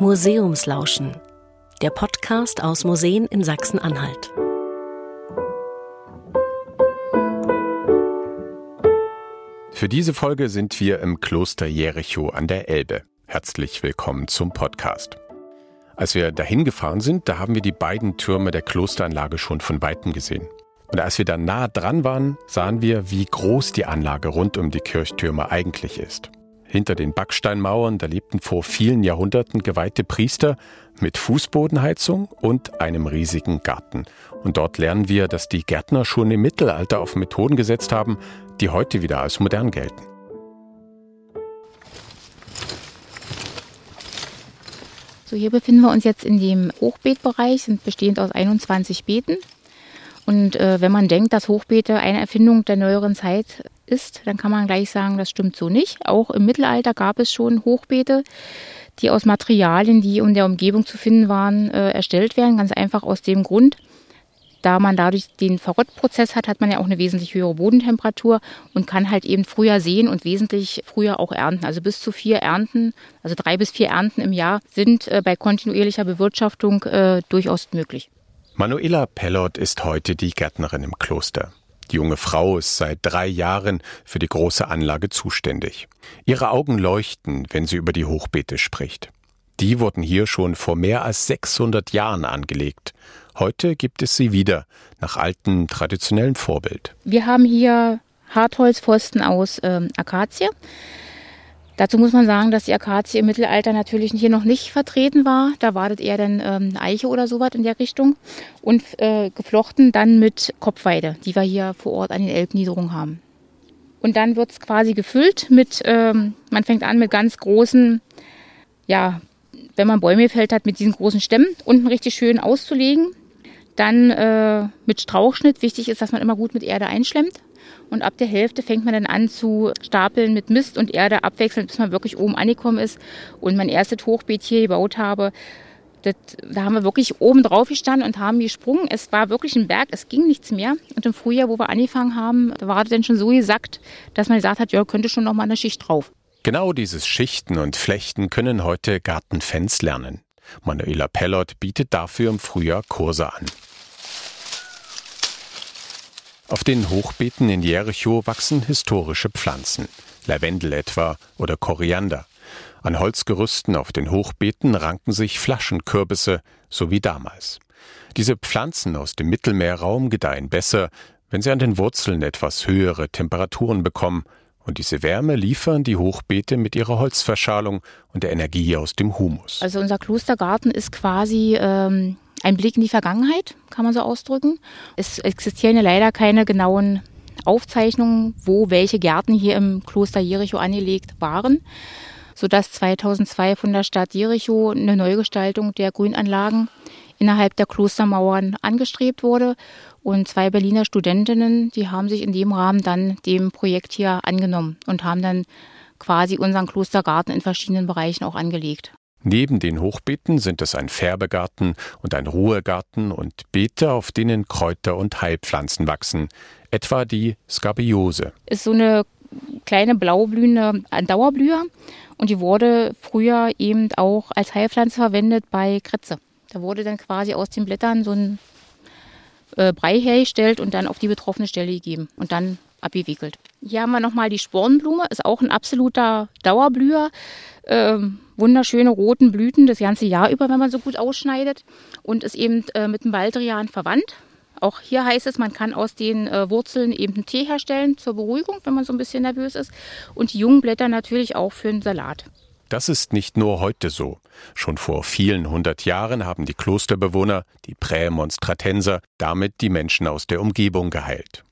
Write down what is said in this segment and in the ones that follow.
Museumslauschen, der Podcast aus Museen in Sachsen-Anhalt. Für diese Folge sind wir im Kloster Jericho an der Elbe. Herzlich willkommen zum Podcast. Als wir dahin gefahren sind, da haben wir die beiden Türme der Klosteranlage schon von weitem gesehen. Und als wir dann nah dran waren, sahen wir, wie groß die Anlage rund um die Kirchtürme eigentlich ist. Hinter den Backsteinmauern, da lebten vor vielen Jahrhunderten geweihte Priester mit Fußbodenheizung und einem riesigen Garten. Und dort lernen wir, dass die Gärtner schon im Mittelalter auf Methoden gesetzt haben, die heute wieder als modern gelten. So, hier befinden wir uns jetzt in dem Hochbeetbereich, sind bestehend aus 21 Beeten. Und äh, wenn man denkt, dass Hochbeete eine Erfindung der neueren Zeit ist, dann kann man gleich sagen, das stimmt so nicht. Auch im Mittelalter gab es schon Hochbeete, die aus Materialien, die in der Umgebung zu finden waren, äh, erstellt werden. Ganz einfach aus dem Grund, da man dadurch den Verrottprozess hat, hat man ja auch eine wesentlich höhere Bodentemperatur und kann halt eben früher sehen und wesentlich früher auch ernten. Also bis zu vier Ernten, also drei bis vier Ernten im Jahr sind äh, bei kontinuierlicher Bewirtschaftung äh, durchaus möglich. Manuela Pellot ist heute die Gärtnerin im Kloster. Die junge Frau ist seit drei Jahren für die große Anlage zuständig. Ihre Augen leuchten, wenn sie über die Hochbeete spricht. Die wurden hier schon vor mehr als 600 Jahren angelegt. Heute gibt es sie wieder, nach altem traditionellen Vorbild. Wir haben hier Hartholzpfosten aus ähm, Akazie. Dazu muss man sagen, dass die Akazie im Mittelalter natürlich hier noch nicht vertreten war. Da war das eher dann ähm, Eiche oder sowas in der Richtung. Und äh, geflochten dann mit Kopfweide, die wir hier vor Ort an den Elbniederungen haben. Und dann wird es quasi gefüllt mit, ähm, man fängt an mit ganz großen, ja, wenn man Bäume fällt hat, mit diesen großen Stämmen unten richtig schön auszulegen. Dann äh, mit Strauchschnitt. Wichtig ist, dass man immer gut mit Erde einschlemmt. Und ab der Hälfte fängt man dann an zu stapeln mit Mist und Erde abwechselnd, bis man wirklich oben angekommen ist. Und mein erstes Hochbeet hier gebaut habe, das, da haben wir wirklich oben drauf gestanden und haben gesprungen. Es war wirklich ein Berg, es ging nichts mehr. Und im Frühjahr, wo wir angefangen haben, war das dann schon so gesackt, dass man gesagt hat, ja, könnte schon noch mal eine Schicht drauf. Genau dieses Schichten und Flechten können heute Gartenfans lernen. Manuela Pellot bietet dafür im Frühjahr Kurse an. Auf den Hochbeeten in Jericho wachsen historische Pflanzen, Lavendel etwa oder Koriander. An Holzgerüsten auf den Hochbeeten ranken sich Flaschenkürbisse, so wie damals. Diese Pflanzen aus dem Mittelmeerraum gedeihen besser, wenn sie an den Wurzeln etwas höhere Temperaturen bekommen, und diese Wärme liefern die Hochbeete mit ihrer Holzverschalung und der Energie aus dem Humus. Also unser Klostergarten ist quasi ähm, ein Blick in die Vergangenheit, kann man so ausdrücken. Es existieren ja leider keine genauen Aufzeichnungen, wo welche Gärten hier im Kloster Jericho angelegt waren, sodass 2002 von der Stadt Jericho eine Neugestaltung der Grünanlagen innerhalb der Klostermauern angestrebt wurde. Und zwei Berliner Studentinnen, die haben sich in dem Rahmen dann dem Projekt hier angenommen und haben dann quasi unseren Klostergarten in verschiedenen Bereichen auch angelegt. Neben den Hochbeeten sind es ein Färbegarten und ein Ruhegarten und Beete, auf denen Kräuter und Heilpflanzen wachsen, etwa die Scabiose. Ist so eine kleine blaublühende Dauerblüher und die wurde früher eben auch als Heilpflanze verwendet bei Kritze. Da wurde dann quasi aus den Blättern so ein äh, Brei hergestellt und dann auf die betroffene Stelle gegeben und dann abgewickelt. Hier haben wir nochmal die Spornblume, ist auch ein absoluter Dauerblüher. Ähm, wunderschöne roten Blüten das ganze Jahr über, wenn man so gut ausschneidet und ist eben äh, mit dem Baldrian verwandt. Auch hier heißt es, man kann aus den äh, Wurzeln eben einen Tee herstellen zur Beruhigung, wenn man so ein bisschen nervös ist. Und die jungen Blätter natürlich auch für einen Salat. Das ist nicht nur heute so. Schon vor vielen hundert Jahren haben die Klosterbewohner, die Prämonstratenser, damit die Menschen aus der Umgebung geheilt.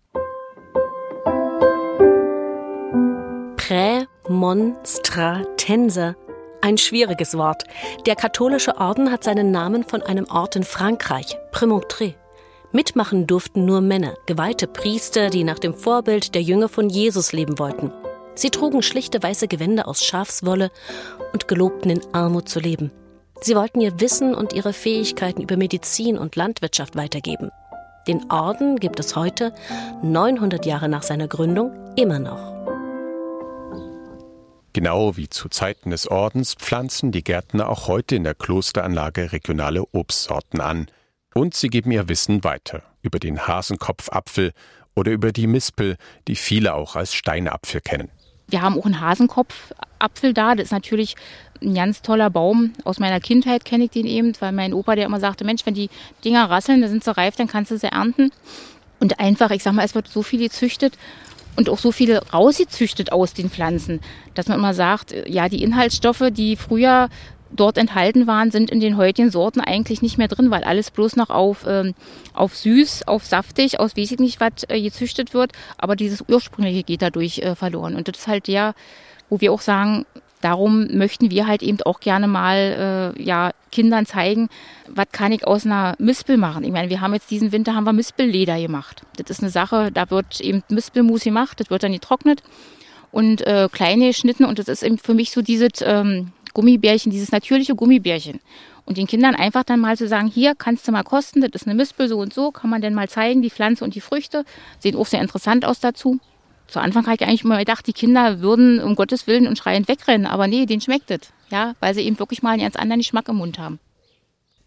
Prämonstratenser. Ein schwieriges Wort. Der katholische Orden hat seinen Namen von einem Ort in Frankreich, Prémontré. Mitmachen durften nur Männer, geweihte Priester, die nach dem Vorbild der Jünger von Jesus leben wollten. Sie trugen schlichte weiße Gewänder aus Schafswolle und gelobten in Armut zu leben. Sie wollten ihr Wissen und ihre Fähigkeiten über Medizin und Landwirtschaft weitergeben. Den Orden gibt es heute, 900 Jahre nach seiner Gründung, immer noch. Genau wie zu Zeiten des Ordens pflanzen die Gärtner auch heute in der Klosteranlage regionale Obstsorten an. Und sie geben ihr Wissen weiter über den Hasenkopfapfel oder über die Mispel, die viele auch als Steinapfel kennen. Wir haben auch einen Hasenkopfapfel da. Das ist natürlich ein ganz toller Baum. Aus meiner Kindheit kenne ich den eben, weil mein Opa, der immer sagte, Mensch, wenn die Dinger rasseln, dann sind sie reif, dann kannst du sie ernten. Und einfach, ich sag mal, es wird so viel gezüchtet und auch so viel rausgezüchtet aus den Pflanzen, dass man immer sagt, ja, die Inhaltsstoffe, die früher dort enthalten waren, sind in den heutigen Sorten eigentlich nicht mehr drin, weil alles bloß noch auf, ähm, auf süß, auf saftig, aus weiß ich nicht was äh, gezüchtet wird. Aber dieses ursprüngliche geht dadurch äh, verloren. Und das ist halt der, wo wir auch sagen, darum möchten wir halt eben auch gerne mal äh, ja, Kindern zeigen, was kann ich aus einer Mispel machen. Ich meine, wir haben jetzt diesen Winter haben wir Mispelleder gemacht. Das ist eine Sache, da wird eben Mispelmus gemacht, das wird dann getrocknet und äh, kleine geschnitten und das ist eben für mich so dieses ähm, Gummibärchen, dieses natürliche Gummibärchen. Und den Kindern einfach dann mal zu sagen, hier kannst du mal kosten, das ist eine Mispel so und so, kann man denn mal zeigen, die Pflanze und die Früchte, sehen auch sehr interessant aus dazu. Zu Anfang habe ich eigentlich immer gedacht, die Kinder würden um Gottes Willen und schreiend wegrennen, aber nee, denen schmeckt es, ja, weil sie eben wirklich mal einen ganz anderen Geschmack im Mund haben.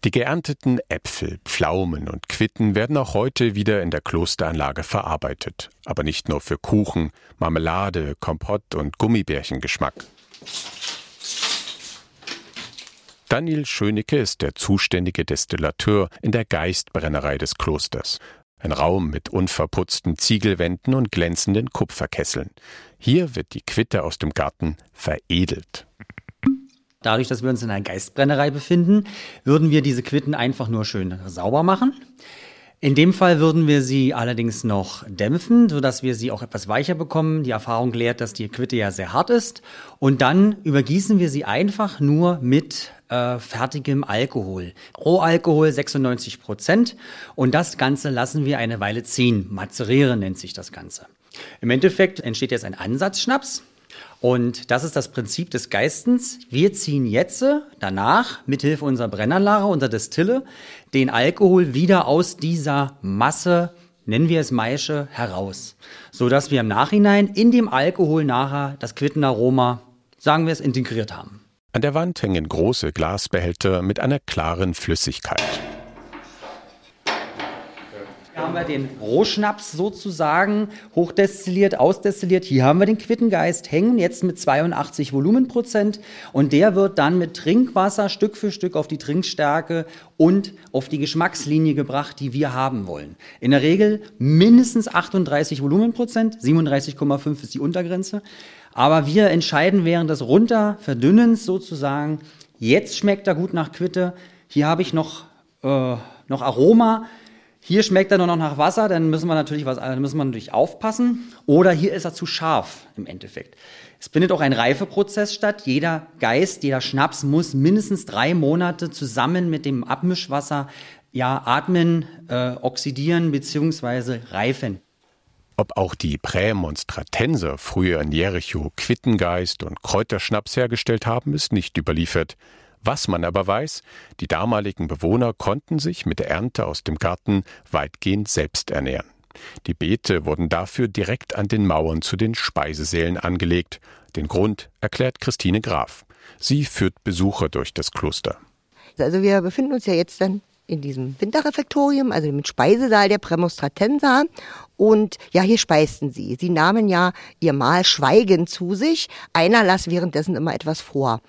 Die geernteten Äpfel, Pflaumen und Quitten werden auch heute wieder in der Klosteranlage verarbeitet, aber nicht nur für Kuchen, Marmelade, Kompott und Gummibärchengeschmack. Daniel Schönecke ist der zuständige Destillateur in der Geistbrennerei des Klosters. Ein Raum mit unverputzten Ziegelwänden und glänzenden Kupferkesseln. Hier wird die Quitte aus dem Garten veredelt. Dadurch, dass wir uns in einer Geistbrennerei befinden, würden wir diese Quitten einfach nur schön sauber machen. In dem Fall würden wir sie allerdings noch dämpfen, sodass wir sie auch etwas weicher bekommen. Die Erfahrung lehrt, dass die Quitte ja sehr hart ist. Und dann übergießen wir sie einfach nur mit äh, fertigem Alkohol. Rohalkohol 96 Prozent. Und das Ganze lassen wir eine Weile ziehen. Mazerieren nennt sich das Ganze. Im Endeffekt entsteht jetzt ein Ansatzschnaps. Und das ist das Prinzip des Geistens. Wir ziehen jetzt danach mithilfe unserer Brennanlage, unserer Destille, den Alkohol wieder aus dieser Masse, nennen wir es Maische, heraus. Sodass wir im Nachhinein in dem Alkohol nachher das Quittenaroma, sagen wir es, integriert haben. An der Wand hängen große Glasbehälter mit einer klaren Flüssigkeit. Haben wir den Rohschnaps sozusagen hochdestilliert, ausdestilliert. Hier haben wir den Quittengeist hängen, jetzt mit 82 Volumenprozent. Und der wird dann mit Trinkwasser Stück für Stück auf die Trinkstärke und auf die Geschmackslinie gebracht, die wir haben wollen. In der Regel mindestens 38 Volumenprozent, 37,5 ist die Untergrenze. Aber wir entscheiden während des Runterverdünnens sozusagen, jetzt schmeckt er gut nach Quitte, hier habe ich noch, äh, noch Aroma, hier schmeckt er nur noch nach Wasser, dann müssen wir natürlich was, dann müssen wir natürlich aufpassen. Oder hier ist er zu scharf im Endeffekt. Es findet auch ein Reifeprozess statt. Jeder Geist, jeder Schnaps muss mindestens drei Monate zusammen mit dem Abmischwasser ja atmen, äh, oxidieren bzw. reifen. Ob auch die Prämonstratenser früher in Jericho Quittengeist und Kräuterschnaps hergestellt haben, ist nicht überliefert. Was man aber weiß, die damaligen Bewohner konnten sich mit der Ernte aus dem Garten weitgehend selbst ernähren. Die Beete wurden dafür direkt an den Mauern zu den Speisesälen angelegt. Den Grund erklärt Christine Graf. Sie führt Besucher durch das Kloster. Also wir befinden uns ja jetzt dann in diesem Winterrefektorium, also dem Speisesaal der Prämostratenser. Und ja, hier speisten sie. Sie nahmen ja ihr Mahl schweigend zu sich. Einer las währenddessen immer etwas vor.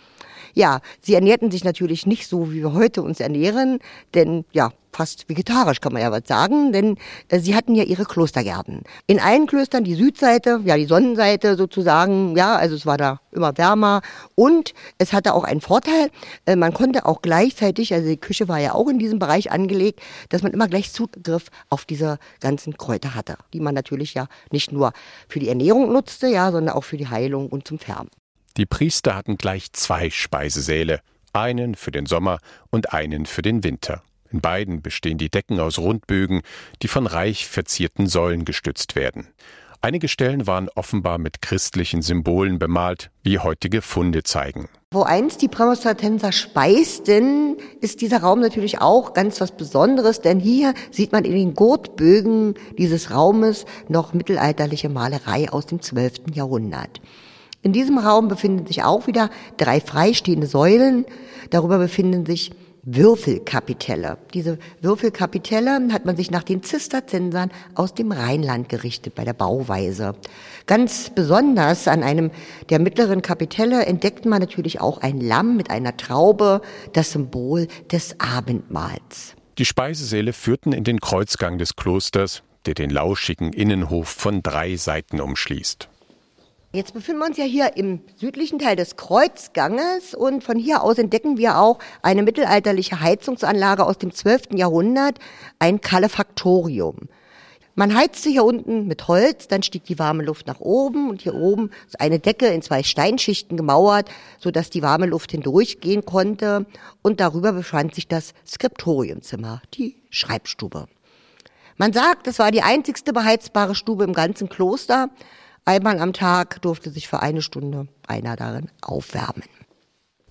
Ja, sie ernährten sich natürlich nicht so, wie wir heute uns ernähren, denn ja, fast vegetarisch kann man ja was sagen, denn äh, sie hatten ja ihre Klostergärten. In allen Klöstern die Südseite, ja die Sonnenseite sozusagen, ja, also es war da immer wärmer und es hatte auch einen Vorteil, äh, man konnte auch gleichzeitig, also die Küche war ja auch in diesem Bereich angelegt, dass man immer gleich Zugriff auf diese ganzen Kräuter hatte, die man natürlich ja nicht nur für die Ernährung nutzte, ja, sondern auch für die Heilung und zum Färben. Die Priester hatten gleich zwei Speisesäle, einen für den Sommer und einen für den Winter. In beiden bestehen die Decken aus Rundbögen, die von reich verzierten Säulen gestützt werden. Einige Stellen waren offenbar mit christlichen Symbolen bemalt, wie heutige Funde zeigen. Wo einst die Prämonstratenser speisten, ist dieser Raum natürlich auch ganz was Besonderes, denn hier sieht man in den Gurtbögen dieses Raumes noch mittelalterliche Malerei aus dem 12. Jahrhundert. In diesem Raum befinden sich auch wieder drei freistehende Säulen. Darüber befinden sich Würfelkapitelle. Diese Würfelkapitelle hat man sich nach den Zisterzensern aus dem Rheinland gerichtet bei der Bauweise. Ganz besonders an einem der mittleren Kapitelle entdeckt man natürlich auch ein Lamm mit einer Traube, das Symbol des Abendmahls. Die Speisesäle führten in den Kreuzgang des Klosters, der den lauschigen Innenhof von drei Seiten umschließt. Jetzt befinden wir uns ja hier im südlichen Teil des Kreuzganges und von hier aus entdecken wir auch eine mittelalterliche Heizungsanlage aus dem 12. Jahrhundert, ein Kalefaktorium. Man heizte hier unten mit Holz, dann stieg die warme Luft nach oben und hier oben ist eine Decke in zwei Steinschichten gemauert, so dass die warme Luft hindurchgehen konnte und darüber befand sich das Skriptoriumzimmer, die Schreibstube. Man sagt, es war die einzigste beheizbare Stube im ganzen Kloster. Einmal am Tag durfte sich für eine Stunde einer darin aufwärmen.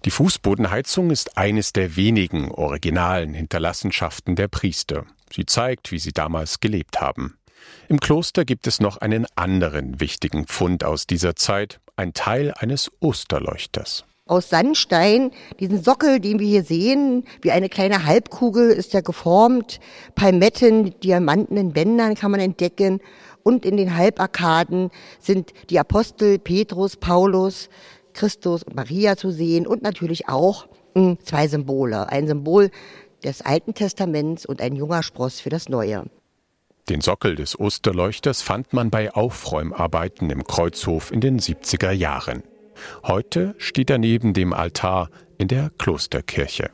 Die Fußbodenheizung ist eines der wenigen originalen Hinterlassenschaften der Priester. Sie zeigt, wie sie damals gelebt haben. Im Kloster gibt es noch einen anderen wichtigen Fund aus dieser Zeit, ein Teil eines Osterleuchters. Aus Sandstein, diesen Sockel, den wir hier sehen, wie eine kleine Halbkugel ist er geformt. Palmetten, Diamanten in Bändern kann man entdecken und in den Halbarkaden sind die Apostel Petrus, Paulus, Christus und Maria zu sehen und natürlich auch hm, zwei Symbole. Ein Symbol des Alten Testaments und ein junger Spross für das Neue. Den Sockel des Osterleuchters fand man bei Aufräumarbeiten im Kreuzhof in den 70er Jahren. Heute steht er neben dem Altar in der Klosterkirche.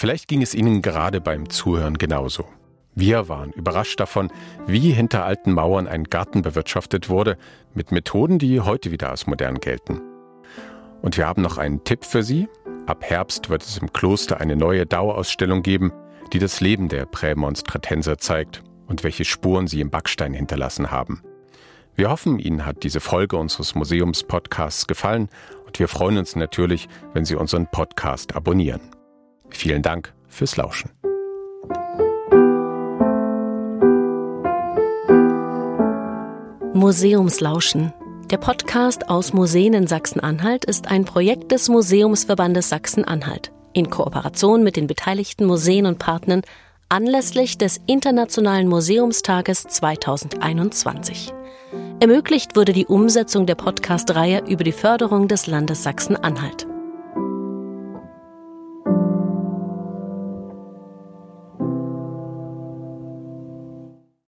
Vielleicht ging es Ihnen gerade beim Zuhören genauso. Wir waren überrascht davon, wie hinter alten Mauern ein Garten bewirtschaftet wurde, mit Methoden, die heute wieder als modern gelten. Und wir haben noch einen Tipp für Sie. Ab Herbst wird es im Kloster eine neue Dauerausstellung geben, die das Leben der Prämonstratenser zeigt und welche Spuren sie im Backstein hinterlassen haben. Wir hoffen, Ihnen hat diese Folge unseres Museumspodcasts gefallen und wir freuen uns natürlich, wenn Sie unseren Podcast abonnieren. Vielen Dank fürs Lauschen. Museumslauschen. Der Podcast aus Museen in Sachsen-Anhalt ist ein Projekt des Museumsverbandes Sachsen-Anhalt in Kooperation mit den beteiligten Museen und Partnern anlässlich des Internationalen Museumstages 2021. Ermöglicht wurde die Umsetzung der Podcast-Reihe über die Förderung des Landes Sachsen-Anhalt.